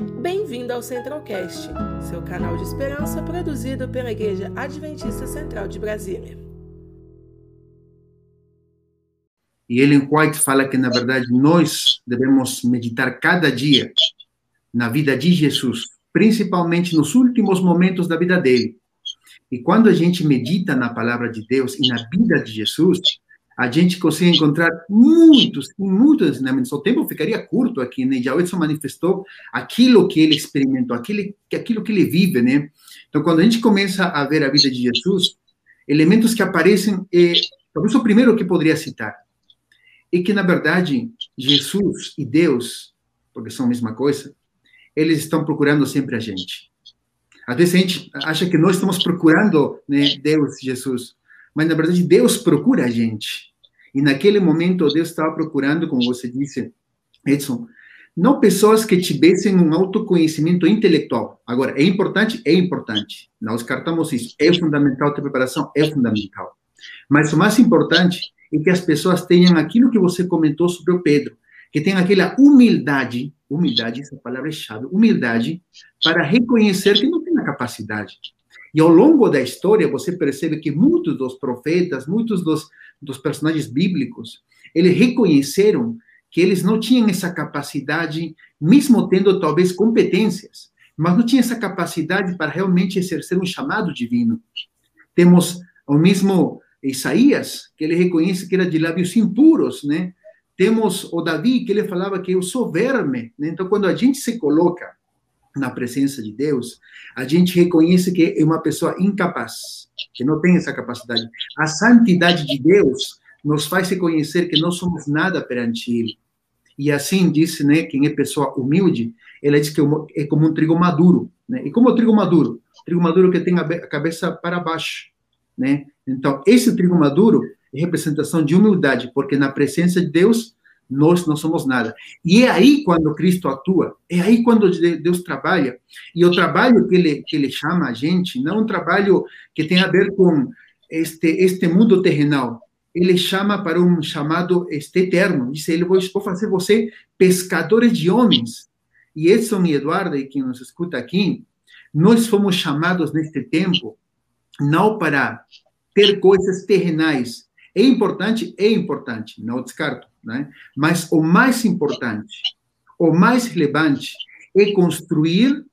Bem-vindo ao Centralcast, seu canal de esperança produzido pela Igreja Adventista Central de Brasília. E Ellen White fala que, na verdade, nós devemos meditar cada dia na vida de Jesus, principalmente nos últimos momentos da vida dele. E quando a gente medita na palavra de Deus e na vida de Jesus, a gente consegue encontrar muitos muitos ensinamentos. O tempo ficaria curto aqui, né? Já Edson manifestou aquilo que ele experimentou, aquilo, aquilo que ele vive, né? Então, quando a gente começa a ver a vida de Jesus, elementos que aparecem, é, talvez o primeiro que poderia citar, é que, na verdade, Jesus e Deus, porque são a mesma coisa, eles estão procurando sempre a gente. Às vezes a gente acha que nós estamos procurando né, Deus, Jesus, mas na verdade Deus procura a gente. E naquele momento Deus estava procurando, como você disse, Edson, não pessoas que tivessem um autoconhecimento intelectual. Agora, é importante? É importante. Não descartamos isso. É fundamental ter preparação? É fundamental. Mas o mais importante é que as pessoas tenham aquilo que você comentou sobre o Pedro, que tenham aquela humildade, humildade, essa palavra é chave, humildade, para reconhecer que não tem a capacidade. E ao longo da história, você percebe que muitos dos profetas, muitos dos, dos personagens bíblicos, eles reconheceram que eles não tinham essa capacidade, mesmo tendo talvez competências, mas não tinham essa capacidade para realmente exercer um chamado divino. Temos o mesmo Isaías, que ele reconhece que era de lábios impuros, né? Temos o Davi, que ele falava que eu sou verme, né? Então, quando a gente se coloca na presença de Deus, a gente reconhece que é uma pessoa incapaz, que não tem essa capacidade. A santidade de Deus nos faz reconhecer que não somos nada perante Ele. E assim disse, né, quem é pessoa humilde, ela diz que é como um trigo maduro, né? E como o trigo maduro? trigo maduro que tem a cabeça para baixo, né? Então, esse trigo maduro é representação de humildade, porque na presença de Deus nós não somos nada. E é aí quando Cristo atua, é aí quando Deus trabalha. E o trabalho que ele, que ele chama a gente não é um trabalho que tem a ver com este, este mundo terrenal. Ele chama para um chamado este eterno. Diz ele, vou, vou fazer você pescadores de homens. E Edson e Eduardo, e quem nos escuta aqui, nós fomos chamados neste tempo não para ter coisas terrenais. É importante? É importante, não descarto né? Mas o mais importante, o mais relevante é construir,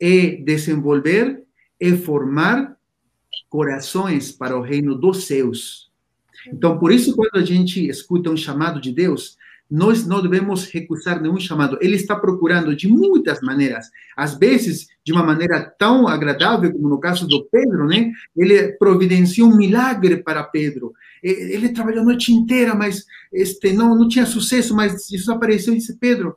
é desenvolver, é formar corações para o reino dos céus. Então, por isso, quando a gente escuta um chamado de Deus, nós não devemos recusar nenhum chamado. Ele está procurando de muitas maneiras. Às vezes, de uma maneira tão agradável, como no caso do Pedro, né? Ele providenciou um milagre para Pedro. Ele trabalhou a noite inteira, mas este, não, não tinha sucesso, mas Jesus apareceu e disse, Pedro,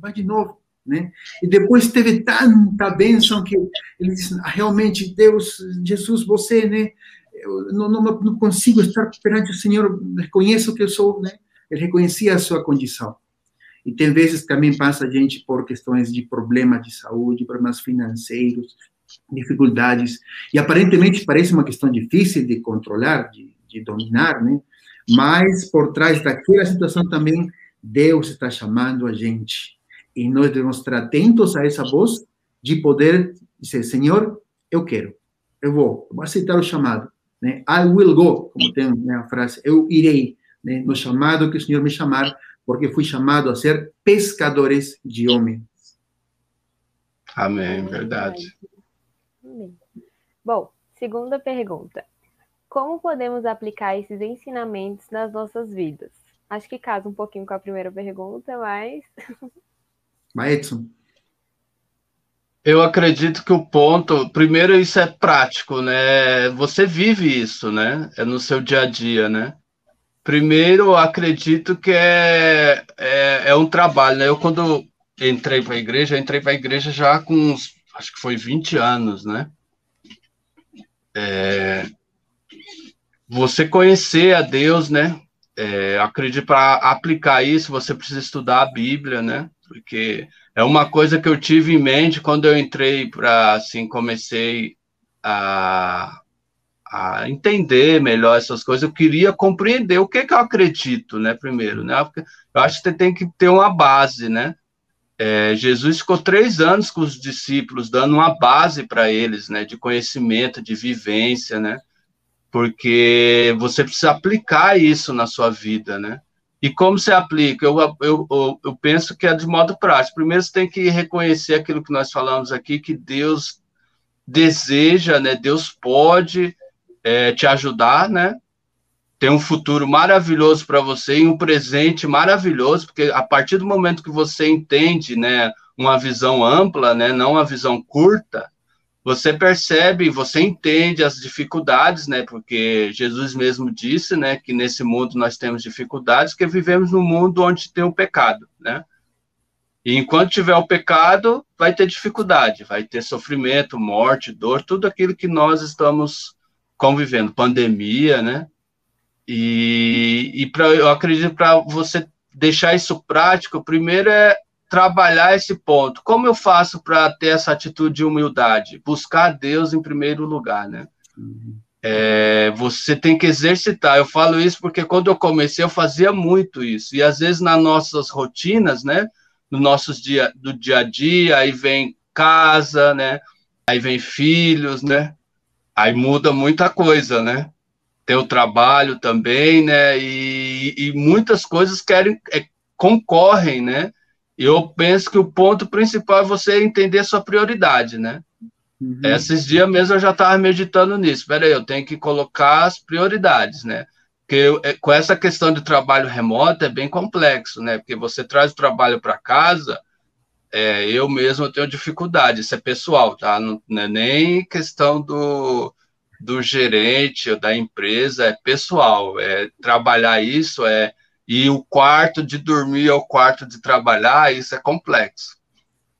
vai de novo. Né? E depois teve tanta bênção que ele disse, ah, realmente, Deus, Jesus, você, né? Eu não, não, não consigo estar perante o Senhor, reconheço que eu sou, né? Ele reconhecia a sua condição. E tem vezes também passa a gente por questões de problemas de saúde, problemas financeiros, dificuldades. E aparentemente parece uma questão difícil de controlar, de de dominar, né? Mas por trás daquela situação também Deus está chamando a gente. E nós devemos estar atentos a essa voz de poder dizer, Senhor, eu quero, eu vou, eu vou aceitar o chamado. Né? I will go, como tem né, a frase, eu irei né, no chamado que o Senhor me chamar, porque fui chamado a ser pescadores de homens. Amém, verdade. Amém. Bom, segunda pergunta. Como podemos aplicar esses ensinamentos nas nossas vidas? Acho que casa um pouquinho com a primeira pergunta, mas. Vai, Edson. Eu acredito que o ponto, primeiro, isso é prático, né? Você vive isso, né? É no seu dia a dia, né? Primeiro, acredito que é, é, é um trabalho, né? Eu, quando entrei para a igreja, entrei para a igreja já com uns, acho que foi 20 anos, né? É, você conhecer a Deus, né? É, acredito para aplicar isso, você precisa estudar a Bíblia, né? Porque é uma coisa que eu tive em mente quando eu entrei para, assim, comecei a, a entender melhor essas coisas. Eu queria compreender o que, que eu acredito, né? Primeiro, né? Porque eu acho que você tem que ter uma base, né? É, Jesus ficou três anos com os discípulos, dando uma base para eles, né, de conhecimento, de vivência, né, porque você precisa aplicar isso na sua vida, né. E como se aplica? Eu, eu, eu, eu penso que é de modo prático. Primeiro, você tem que reconhecer aquilo que nós falamos aqui, que Deus deseja, né, Deus pode é, te ajudar, né, tem um futuro maravilhoso para você e um presente maravilhoso, porque a partir do momento que você entende, né, uma visão ampla, né, não uma visão curta, você percebe, você entende as dificuldades, né, porque Jesus mesmo disse, né, que nesse mundo nós temos dificuldades, que vivemos num mundo onde tem o pecado, né? E enquanto tiver o pecado, vai ter dificuldade, vai ter sofrimento, morte, dor, tudo aquilo que nós estamos convivendo, pandemia, né? E, e pra, eu acredito para você deixar isso prático, primeiro é trabalhar esse ponto. Como eu faço para ter essa atitude de humildade? Buscar Deus em primeiro lugar, né? É, você tem que exercitar. Eu falo isso porque quando eu comecei eu fazia muito isso e às vezes nas nossas rotinas, né? No nossos dia do dia a dia, aí vem casa, né? Aí vem filhos, né? Aí muda muita coisa, né? tem o trabalho também, né? E, e muitas coisas querem é, concorrem, né? Eu penso que o ponto principal é você entender a sua prioridade, né? Uhum. Esses dias mesmo eu já estava meditando nisso. Peraí, eu tenho que colocar as prioridades, né? Porque é, com essa questão de trabalho remoto é bem complexo, né? Porque você traz o trabalho para casa, é, eu mesmo tenho dificuldade, isso é pessoal, tá? Não, não é nem questão do, do gerente ou da empresa é pessoal, é trabalhar isso é e o quarto de dormir ao quarto de trabalhar, isso é complexo.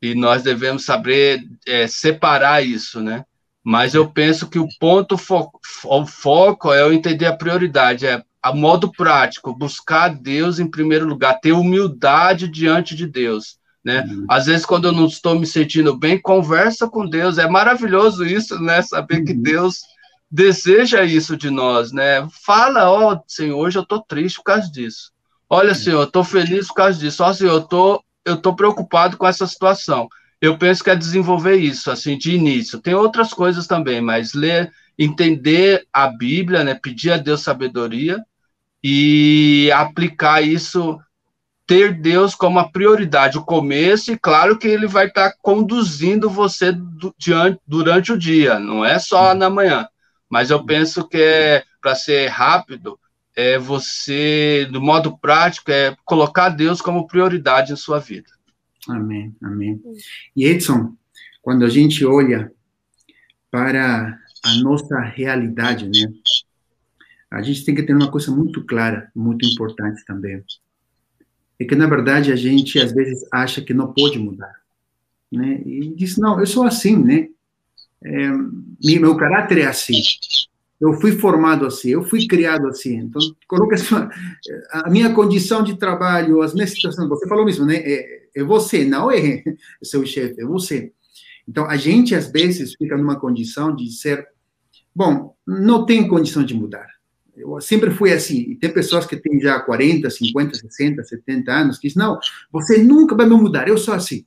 E nós devemos saber é, separar isso, né? Mas eu penso que o ponto fo o foco é eu entender a prioridade, é a modo prático, buscar Deus em primeiro lugar, ter humildade diante de Deus. Né? Uhum. Às vezes, quando eu não estou me sentindo bem, conversa com Deus. É maravilhoso isso, né? Saber uhum. que Deus deseja isso de nós, né? Fala, ó, oh, Senhor, hoje eu tô triste por causa disso. Olha, Senhor, eu tô feliz por causa disso. Ó, Senhor, eu tô, eu tô preocupado com essa situação. Eu penso que é desenvolver isso, assim, de início. Tem outras coisas também, mas ler, entender a Bíblia, né? Pedir a Deus sabedoria e aplicar isso ter Deus como a prioridade, o começo, e claro que ele vai estar tá conduzindo você do, diante, durante o dia, não é só na manhã. Mas eu penso que é para ser rápido, é você, do modo prático, é colocar Deus como prioridade em sua vida. Amém, amém. E Edson, quando a gente olha para a nossa realidade, né? A gente tem que ter uma coisa muito clara, muito importante também. É que, na verdade, a gente, às vezes, acha que não pode mudar. Né? E diz, não, eu sou assim, né? é, meu caráter é assim. Eu fui formado assim, eu fui criado assim. Então, coloca a minha condição de trabalho, as minhas situações. Você falou mesmo, né? É, é você, não é seu chefe, é você. Então, a gente, às vezes, fica numa condição de ser. Bom, não tem condição de mudar. Eu sempre fui assim. E tem pessoas que têm já 40, 50, 60, 70 anos que dizem: não, você nunca vai me mudar, eu sou assim.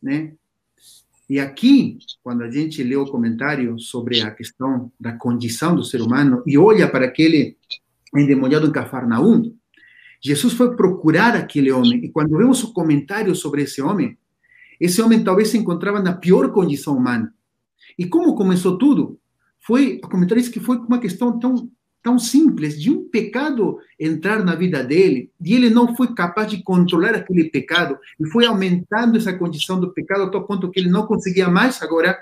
Né? E aqui, quando a gente lê o comentário sobre a questão da condição do ser humano e olha para aquele endemoniado em Cafarnaum, Jesus foi procurar aquele homem. E quando vemos o comentário sobre esse homem, esse homem talvez se encontrava na pior condição humana. E como começou tudo? Foi, o comentário diz que foi uma questão tão tão simples de um pecado entrar na vida dele e ele não foi capaz de controlar aquele pecado e foi aumentando essa condição do pecado até o ponto que ele não conseguia mais agora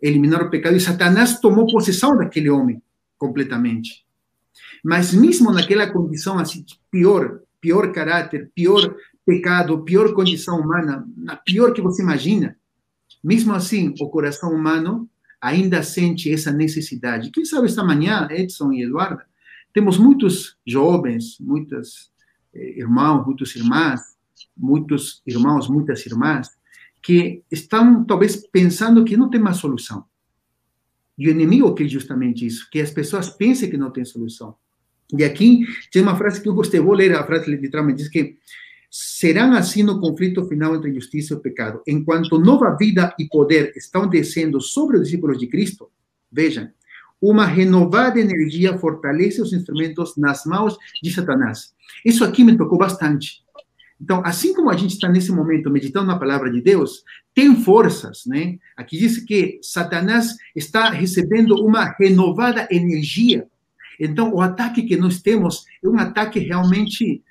eliminar o pecado e Satanás tomou possessão daquele homem completamente. Mas mesmo naquela condição assim pior, pior caráter, pior pecado, pior condição humana, na pior que você imagina, mesmo assim o coração humano ainda sente essa necessidade. Quem sabe esta manhã, Edson e Eduardo, temos muitos jovens, muitos eh, irmãos, muitas irmãs, muitos irmãos, muitas irmãs, que estão talvez pensando que não tem mais solução. E o inimigo quer justamente isso, que as pessoas pensem que não tem solução. E aqui tem uma frase que eu gostei, vou ler a frase literalmente, diz que serão assim no conflito final entre justiça e pecado. Enquanto nova vida e poder estão descendo sobre os discípulos de Cristo, vejam, uma renovada energia fortalece os instrumentos nas mãos de Satanás. Isso aqui me tocou bastante. Então, assim como a gente está nesse momento meditando na palavra de Deus, tem forças, né? Aqui diz que Satanás está recebendo uma renovada energia. Então, o ataque que nós temos é um ataque realmente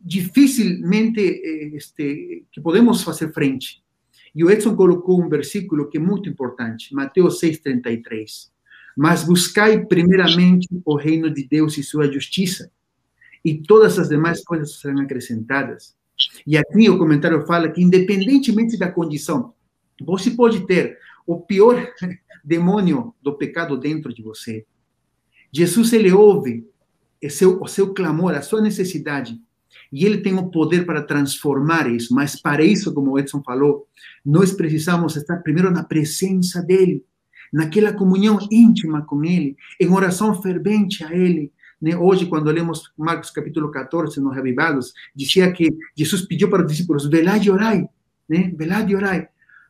dificilmente eh, este, que podemos fazer frente. E o Edson colocou um versículo que é muito importante, Mateus 6,33. Mas buscai primeiramente o reino de Deus e sua justiça, e todas as demais coisas serão acrescentadas. E aqui o comentário fala que, independentemente da condição, você pode ter o pior demônio do pecado dentro de você. Jesus, ele ouve seu, o seu clamor, a sua necessidade, e ele tem o poder para transformar isso. Mas para isso, como o Edson falou, nós precisamos estar primeiro na presença dele, naquela comunhão íntima com ele, em oração fervente a ele, né? Hoje, quando lemos Marcos capítulo 14, nos Revivados, dizia que Jesus pediu para os discípulos, velai e orai, né? velai e orai,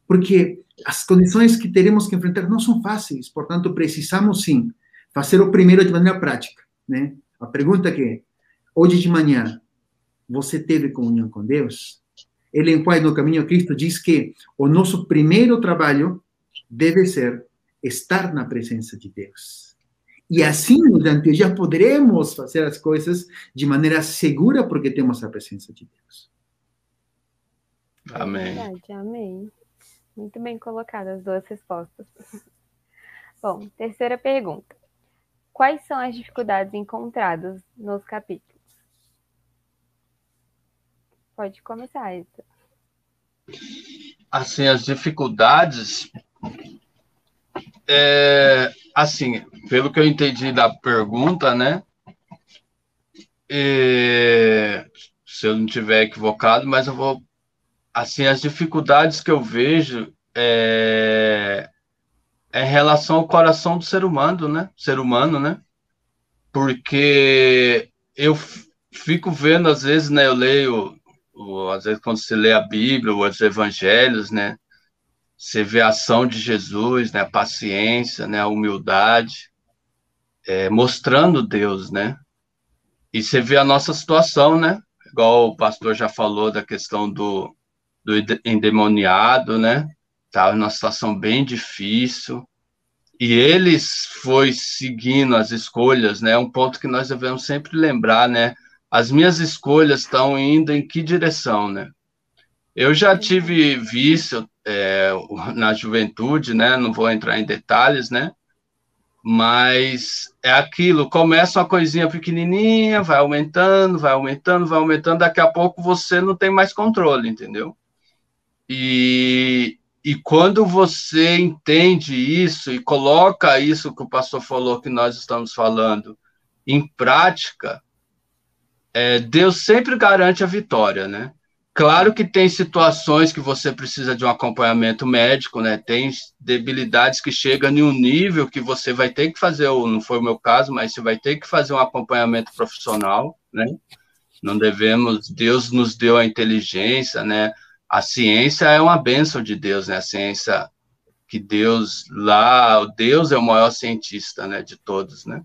porque as condições que teremos que enfrentar não são fáceis, portanto, precisamos sim fazer o primeiro de maneira prática. Né? A pergunta é que, hoje de manhã, você teve comunhão com Deus? Ele, em Pai no Caminho Cristo, diz que o nosso primeiro trabalho deve ser estar na presença de Deus. E assim, durante já poderemos fazer as coisas de maneira segura, porque temos a presença de Deus. Amém. Verdade, amém. Muito bem colocadas as duas respostas. Bom, terceira pergunta. Quais são as dificuldades encontradas nos capítulos? Pode começar, Edson. Assim, as dificuldades é, assim, pelo que eu entendi da pergunta, né? É, se eu não tiver equivocado, mas eu vou. Assim, as dificuldades que eu vejo é, é em relação ao coração do ser humano, né? Ser humano, né? Porque eu fico vendo, às vezes, né? Eu leio, às vezes, quando se lê a Bíblia, os evangelhos, né? Você vê a ação de Jesus, né? A paciência, né? A humildade, é, mostrando Deus, né? E você vê a nossa situação, né? Igual o pastor já falou da questão do, do endemoniado, né? Estava numa situação bem difícil. E eles foi seguindo as escolhas, né? Um ponto que nós devemos sempre lembrar, né? As minhas escolhas estão indo em que direção, né? Eu já tive vício é, na juventude, né? Não vou entrar em detalhes, né? Mas é aquilo, começa uma coisinha pequenininha, vai aumentando, vai aumentando, vai aumentando, daqui a pouco você não tem mais controle, entendeu? E, e quando você entende isso e coloca isso que o pastor falou que nós estamos falando em prática, é, Deus sempre garante a vitória, né? Claro que tem situações que você precisa de um acompanhamento médico, né? Tem debilidades que chegam em um nível que você vai ter que fazer, ou não foi o meu caso, mas você vai ter que fazer um acompanhamento profissional, né? Não devemos, Deus nos deu a inteligência, né? A ciência é uma bênção de Deus, né? A ciência que Deus lá, Deus é o maior cientista, né, de todos, né?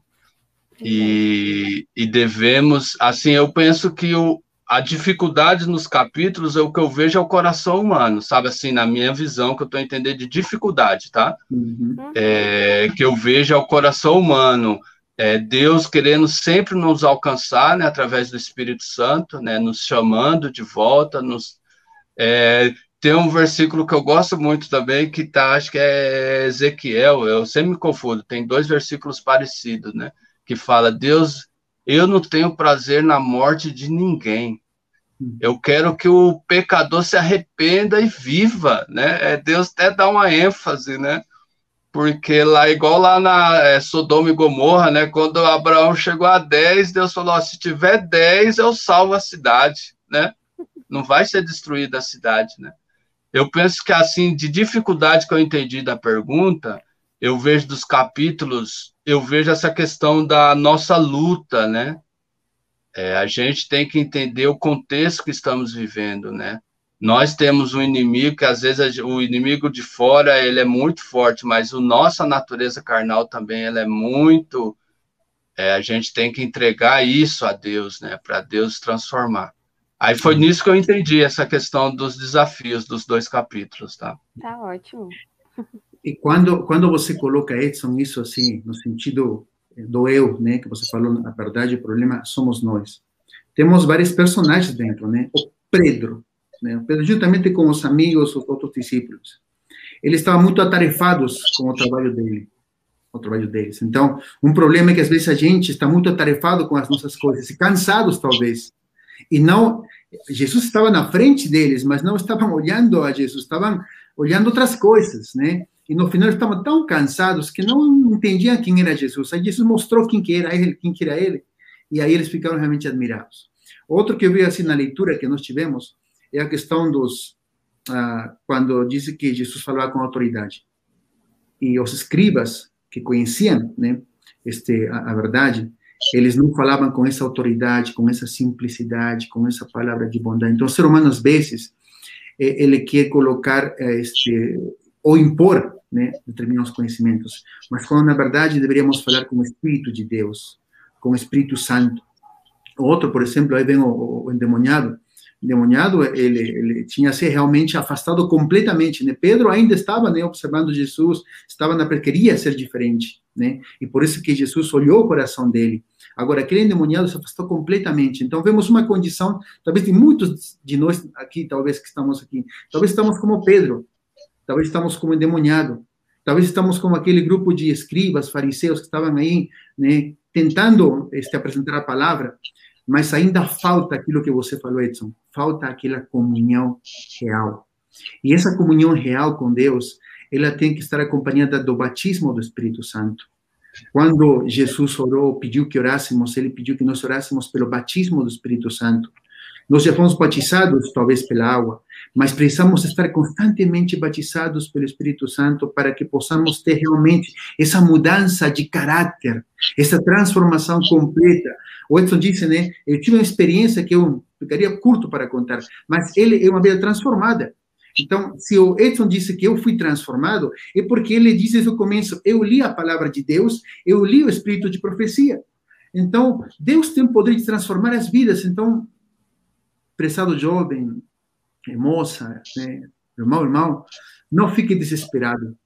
E, e devemos, assim, eu penso que o, a dificuldade nos capítulos é o que eu vejo é o coração humano, sabe? Assim, na minha visão, que eu estou entendendo de dificuldade, tá? Uhum. É, que eu vejo é o coração humano, é Deus querendo sempre nos alcançar, né, através do Espírito Santo, né, nos chamando de volta, nos. É, tem um versículo que eu gosto muito também, que tá, acho que é Ezequiel, eu sempre me confundo, tem dois versículos parecidos, né? Que fala, Deus eu não tenho prazer na morte de ninguém. Eu quero que o pecador se arrependa e viva, né? É, Deus até dá uma ênfase, né? Porque lá, igual lá na é, Sodoma e Gomorra, né? Quando Abraão chegou a 10, Deus falou: se tiver 10, eu salvo a cidade, né? Não vai ser destruída a cidade, né? Eu penso que, assim, de dificuldade que eu entendi da pergunta, eu vejo dos capítulos, eu vejo essa questão da nossa luta, né? É, a gente tem que entender o contexto que estamos vivendo, né? Nós temos um inimigo que às vezes o inimigo de fora ele é muito forte, mas a nossa natureza carnal também ela é muito. É, a gente tem que entregar isso a Deus, né? Para Deus transformar. Aí foi nisso que eu entendi essa questão dos desafios dos dois capítulos, tá? Tá ótimo. E quando quando você coloca Edson isso assim no sentido do eu, né, que você falou, na verdade o problema somos nós. Temos vários personagens dentro, né? O Pedro, né? O Pedro juntamente com os amigos, os outros discípulos. Eles estavam muito atarefados com o trabalho dele, o trabalho deles. Então, um problema é que às vezes a gente está muito atarefado com as nossas coisas, cansados talvez, e não Jesus estava na frente deles, mas não estavam olhando a Jesus, estavam olhando outras coisas, né? E no final estavam tão cansados que não entendiam quem era Jesus. Aí Jesus mostrou quem que era ele, quem que era ele, e aí eles ficaram realmente admirados. Outro que eu vi assim na leitura que nós tivemos é a questão dos ah, quando diz que Jesus falava com autoridade e os escribas que conheciam, né, este a, a verdade, eles não falavam com essa autoridade, com essa simplicidade, com essa palavra de bondade. Então, o ser humano, às vezes, eh, ele quer colocar, eh, este, ou impor, né, determinados conhecimentos, mas quando, na verdade, deveríamos falar com o Espírito de Deus, com o Espírito Santo. Outro, por exemplo, aí vem o, o endemoniado, endemoniado, ele, ele tinha se realmente afastado completamente, né? Pedro ainda estava, né, observando Jesus, estava na queria ser diferente, né? E por isso que Jesus olhou o coração dele. Agora, aquele endemoniado se afastou completamente. Então, vemos uma condição, talvez de muitos de nós aqui, talvez que estamos aqui, talvez estamos como Pedro, talvez estamos como endemoniado, talvez estamos como aquele grupo de escribas, fariseus que estavam aí, né, tentando este, apresentar a palavra, mas ainda falta aquilo que você falou, Edson, falta aquela comunhão real. E essa comunhão real com Deus, ela tem que estar acompanhada do batismo do Espírito Santo. Quando Jesus orou, pediu que orássemos, ele pediu que nós orássemos pelo batismo do Espírito Santo. Nós já fomos batizados, talvez pela água, mas precisamos estar constantemente batizados pelo Espírito Santo para que possamos ter realmente essa mudança de caráter, essa transformação completa. O Edson disse, né? Eu tive uma experiência que eu ficaria curto para contar, mas ele é uma vida transformada. Então, se o Edson disse que eu fui transformado, é porque ele disse no começo: eu li a palavra de Deus, eu li o espírito de profecia. Então, Deus tem o poder de transformar as vidas. Então, prezado jovem, moça, né, irmão, irmão, não fique desesperado.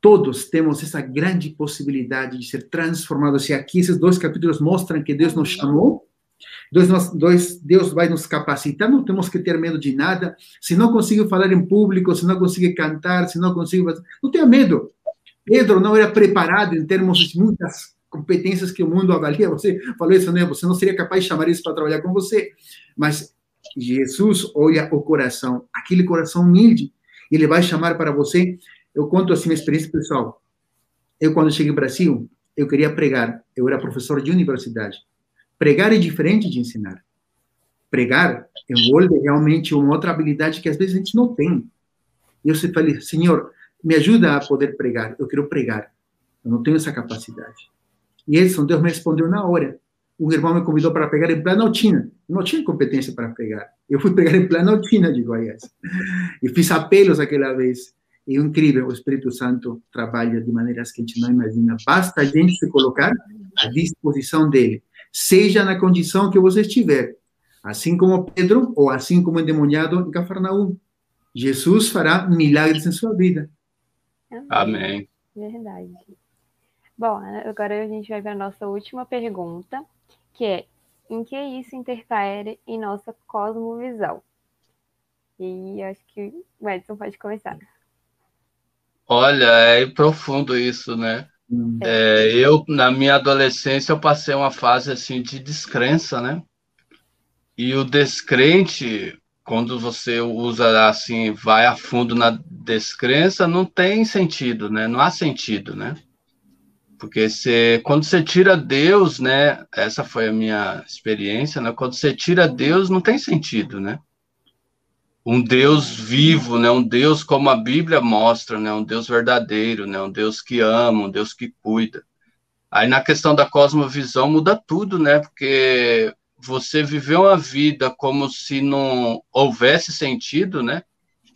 Todos temos essa grande possibilidade de ser transformados. E aqui esses dois capítulos mostram que Deus nos chamou Deus, Deus vai nos capacitar, não temos que ter medo de nada. Se não consigo falar em público, se não consigo cantar, se não consigo. Não tenha medo. Pedro não era preparado em termos de muitas competências que o mundo avalia. Você falou isso, né? Você não seria capaz de chamar isso para trabalhar com você. Mas Jesus olha o coração, aquele coração humilde, ele vai chamar para você. Eu conto assim uma experiência pessoal. Eu, quando cheguei ao Brasil, eu queria pregar. Eu era professor de universidade. Pregar é diferente de ensinar. Pregar envolve realmente uma outra habilidade que às vezes a gente não tem. E eu sempre falei, Senhor, me ajuda a poder pregar. Eu quero pregar. Eu não tenho essa capacidade. E Edson, Deus me respondeu na hora. Um irmão me convidou para pregar em Planaltina. Não tinha competência para pregar. Eu fui pregar em Planaltina de Goiás. E fiz apelos aquela vez. E é incrível, o Espírito Santo trabalha de maneiras que a gente não imagina. Basta a gente se colocar à disposição dele seja na condição que você estiver, assim como Pedro ou assim como endemoniado em Cafarnaum. Jesus fará milagres em sua vida. Amém. Verdade. Bom, agora a gente vai para a nossa última pergunta, que é: em que isso interfere em nossa cosmovisão? E acho que o Edson pode começar. Olha, é profundo isso, né? É, eu, na minha adolescência, eu passei uma fase assim de descrença, né? E o descrente, quando você usa assim, vai a fundo na descrença, não tem sentido, né? Não há sentido, né? Porque você, quando você tira Deus, né? Essa foi a minha experiência, né? Quando você tira Deus, não tem sentido, né? um Deus vivo, né? Um Deus como a Bíblia mostra, né? Um Deus verdadeiro, né? Um Deus que ama, um Deus que cuida. Aí na questão da cosmovisão muda tudo, né? Porque você viver uma vida como se não houvesse sentido, né?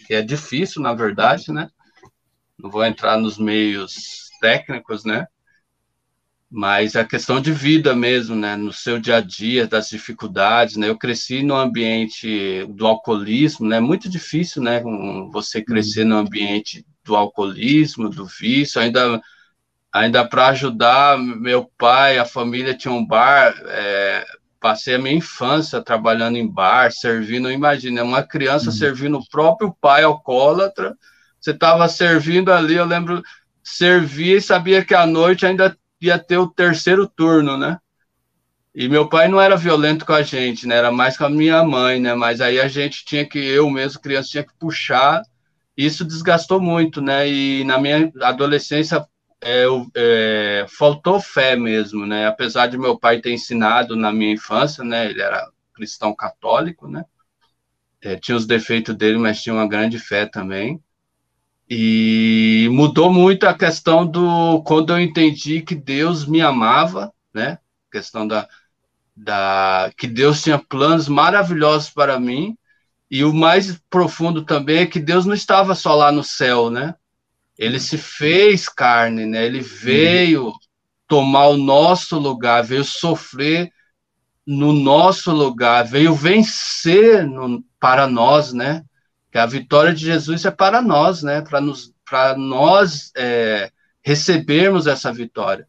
Que é difícil, na verdade, né? Não vou entrar nos meios técnicos, né? Mas é questão de vida mesmo, né? No seu dia a dia, das dificuldades, né? Eu cresci no ambiente do alcoolismo, né? Muito difícil, né? Você crescer no ambiente do alcoolismo, do vício, ainda ainda para ajudar meu pai, a família tinha um bar, é, passei a minha infância trabalhando em bar, servindo, imagina, uma criança uhum. servindo o próprio pai alcoólatra, você estava servindo ali, eu lembro, servia e sabia que à noite ainda ia ter o terceiro turno, né? E meu pai não era violento com a gente, né? Era mais com a minha mãe, né? Mas aí a gente tinha que, eu mesmo, criança, tinha que puxar. Isso desgastou muito, né? E na minha adolescência é, é, faltou fé mesmo, né? Apesar de meu pai ter ensinado na minha infância, né? Ele era cristão católico, né? É, tinha os defeitos dele, mas tinha uma grande fé também. E mudou muito a questão do quando eu entendi que Deus me amava, né? A questão da, da que Deus tinha planos maravilhosos para mim. E o mais profundo também é que Deus não estava só lá no céu, né? Ele se fez carne, né? Ele veio tomar o nosso lugar, veio sofrer no nosso lugar, veio vencer no, para nós, né? Que a vitória de Jesus é para nós, né? Para nos, para nós é, recebermos essa vitória.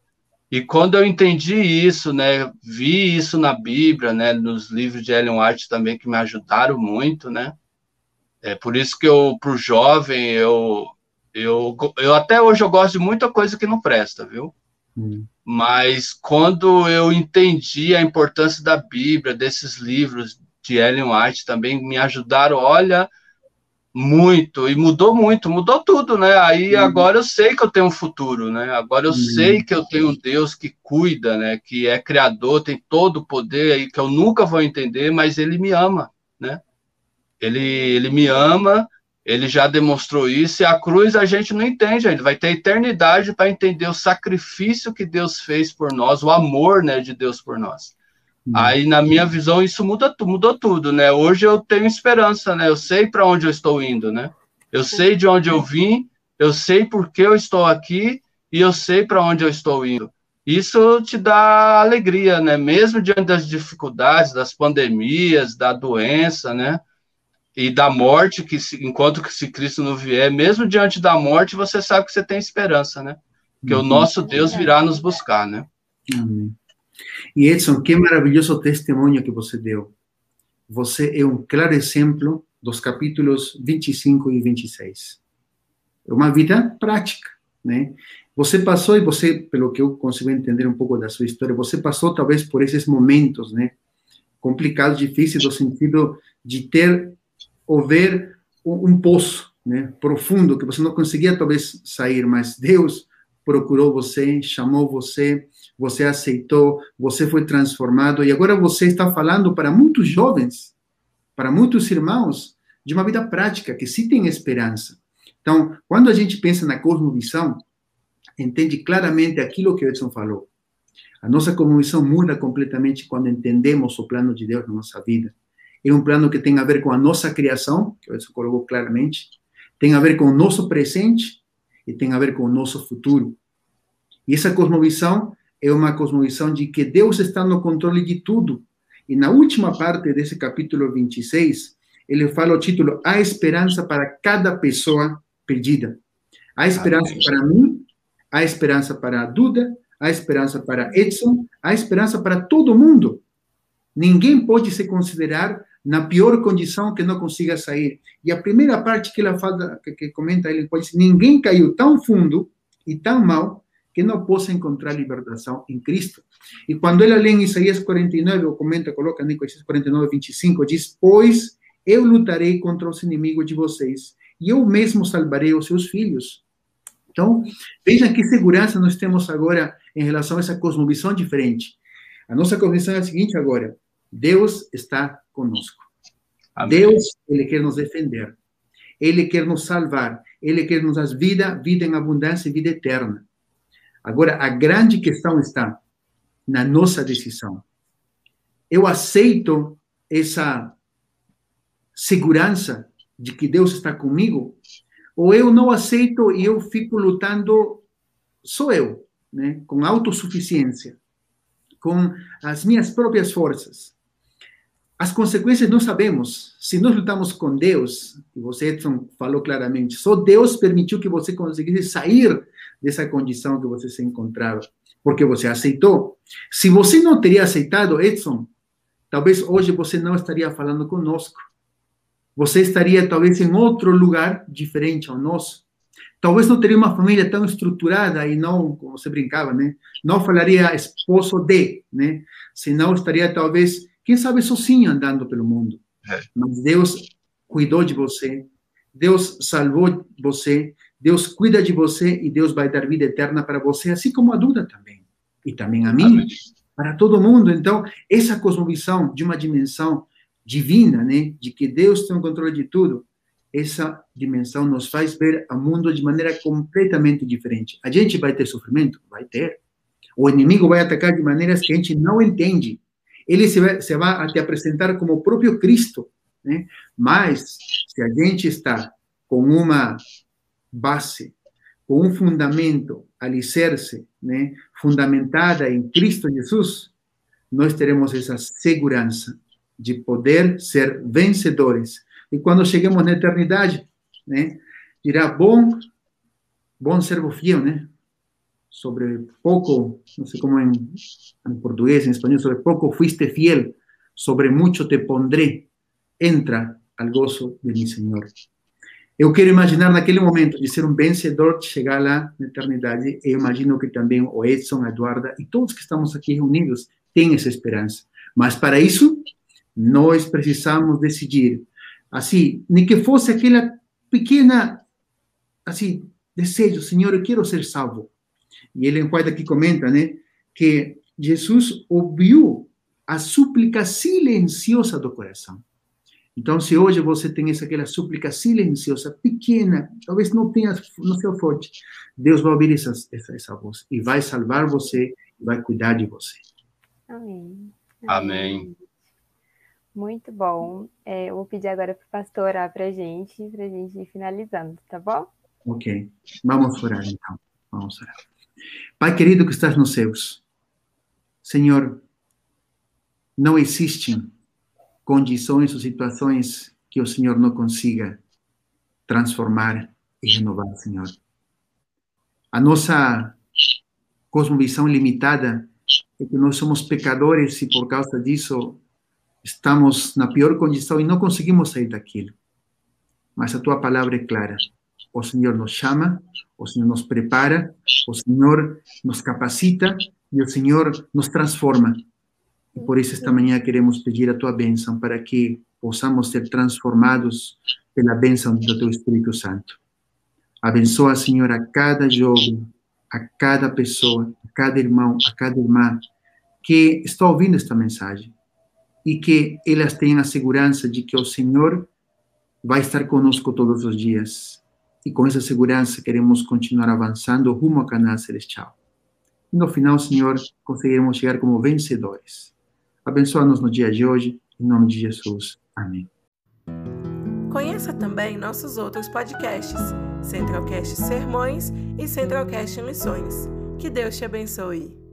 E quando eu entendi isso, né? Vi isso na Bíblia, né? Nos livros de Ellen White também que me ajudaram muito, né? É por isso que eu, para o jovem, eu eu, eu até hoje eu gosto de muita coisa que não presta, viu? Hum. Mas quando eu entendi a importância da Bíblia, desses livros de Ellen White também me ajudaram, olha, muito, e mudou muito, mudou tudo, né? Aí hum. agora eu sei que eu tenho um futuro, né? Agora eu hum. sei que eu tenho um Deus que cuida, né? Que é criador, tem todo o poder aí que eu nunca vou entender, mas ele me ama, né? Ele, ele me ama ele já demonstrou isso, e a cruz a gente não entende, ele vai ter eternidade para entender o sacrifício que Deus fez por nós, o amor né, de Deus por nós. Hum. Aí, na minha visão, isso muda, mudou tudo, né? Hoje eu tenho esperança, né? Eu sei para onde eu estou indo, né? Eu sei de onde eu vim, eu sei por que eu estou aqui e eu sei para onde eu estou indo. Isso te dá alegria, né? Mesmo diante das dificuldades, das pandemias, da doença, né? e da morte, que se, enquanto que se Cristo não vier, mesmo diante da morte, você sabe que você tem esperança, né? Que uhum. o nosso Deus virá nos buscar, né? Uhum. E Edson, que maravilhoso testemunho que você deu. Você é um claro exemplo dos capítulos 25 e 26. É uma vida prática, né? Você passou, e você, pelo que eu consigo entender um pouco da sua história, você passou talvez por esses momentos, né? Complicados, difíceis, no sentido de ter ou ver um poço né, profundo que você não conseguia talvez sair, mas Deus procurou você, chamou você, você aceitou, você foi transformado e agora você está falando para muitos jovens, para muitos irmãos, de uma vida prática que sim tem esperança. Então, quando a gente pensa na cosmovisão, entende claramente aquilo que o Edson falou. A nossa cosmovisão muda completamente quando entendemos o plano de Deus na nossa vida. É um plano que tem a ver com a nossa criação, que você colocou claramente, tem a ver com o nosso presente e tem a ver com o nosso futuro. E essa cosmovisão é uma cosmovisão de que Deus está no controle de tudo. E na última parte desse capítulo 26, ele fala o título A Esperança para cada pessoa perdida. A esperança Amém. para mim, a esperança para a Duda, a esperança para Edson, a esperança para todo mundo. Ninguém pode se considerar na pior condição que não consiga sair. E a primeira parte que ela fala, que, que comenta ele, pode dizer, ninguém caiu tão fundo e tão mal que não possa encontrar libertação em Cristo. E quando ela lê em Isaías 49, ou comenta, coloca em Isaías 49, 25, diz, pois eu lutarei contra os inimigos de vocês, e eu mesmo salvarei os seus filhos. Então, vejam que segurança nós temos agora em relação a essa cosmovisão diferente. A nossa cosmovisão é a seguinte agora, Deus está conosco. Amém. Deus, Ele quer nos defender. Ele quer nos salvar. Ele quer nos dar vida, vida em abundância e vida eterna. Agora, a grande questão está na nossa decisão. eu aceito essa segurança de que Deus está comigo, ou eu não aceito e eu fico lutando só eu, né, com autossuficiência, com as minhas próprias forças. As consequências não sabemos. Se nós lutamos com Deus, e você, Edson, falou claramente, só Deus permitiu que você conseguisse sair dessa condição que você se encontrava, porque você aceitou. Se você não teria aceitado, Edson, talvez hoje você não estaria falando conosco. Você estaria talvez em outro lugar diferente ao nosso. Talvez não teria uma família tão estruturada e não, como você brincava, né? Não falaria esposo de, né? Senão estaria talvez quem sabe sozinho andando pelo mundo. É. Mas Deus cuidou de você, Deus salvou você, Deus cuida de você e Deus vai dar vida eterna para você, assim como a Duda também. E também a mim, Amém. para todo mundo. Então, essa cosmovisão de uma dimensão divina, né, de que Deus tem o controle de tudo, essa dimensão nos faz ver o mundo de maneira completamente diferente. A gente vai ter sofrimento? Vai ter. O inimigo vai atacar de maneiras que a gente não entende ele se vai, se vai te apresentar como o próprio Cristo, né? Mas se a gente está com uma base, com um fundamento, alicerce, né, fundamentada em Cristo Jesus, nós teremos essa segurança de poder ser vencedores. E quando chegamos na eternidade, né, dirá bom, bom servo fiel, né? Sobre poco, no sé cómo en, en, portugués, en español, sobre poco fuiste fiel, sobre mucho te pondré, entra al gozo de mi Senhor. Eu quero imaginar naquele momento de ser um vencedor, de chegar lá na eternidade, eu imagino que também o Edson, Eduarda e todos que estamos aqui reunidos têm essa esperança. Mas para isso, nós precisamos decidir, assim, nem que fosse aquela pequena, assim, desejo, Senhor, eu quero ser salvo. E ele White aqui comenta, né, que Jesus ouviu a súplica silenciosa do coração. Então, se hoje você tem essa aquela súplica silenciosa, pequena, talvez não tenha, não seja forte, Deus vai ouvir essa, essa, essa voz e vai salvar você, vai cuidar de você. Amém. Amém. Muito bom. É, eu vou pedir agora para o pastor orar para a gente, para a gente ir finalizando, tá bom? Ok. Vamos orar então. Vamos orar. Pai querido que estás nos céus, Senhor, não existem condições ou situações que o Senhor não consiga transformar e renovar, Senhor. A nossa cosmovisão limitada é que nós somos pecadores e por causa disso estamos na pior condição e não conseguimos sair daquilo. Mas a tua palavra é clara. O Senhor nos chama, o Senhor nos prepara, o Senhor nos capacita e o Senhor nos transforma. E por isso, esta manhã, queremos pedir a tua bênção para que possamos ser transformados pela bênção do teu Espírito Santo. Abençoa, Senhor, a cada jovem, a cada pessoa, a cada irmão, a cada irmã que está ouvindo esta mensagem e que elas tenham a segurança de que o Senhor vai estar conosco todos os dias e com essa segurança queremos continuar avançando rumo ao canal celestial. E no final, Senhor, conseguiremos chegar como vencedores. Abençoa-nos no dia de hoje, em nome de Jesus. Amém. Conheça também nossos outros podcasts, Centralcast Sermões e Centralcast Missões. Que Deus te abençoe.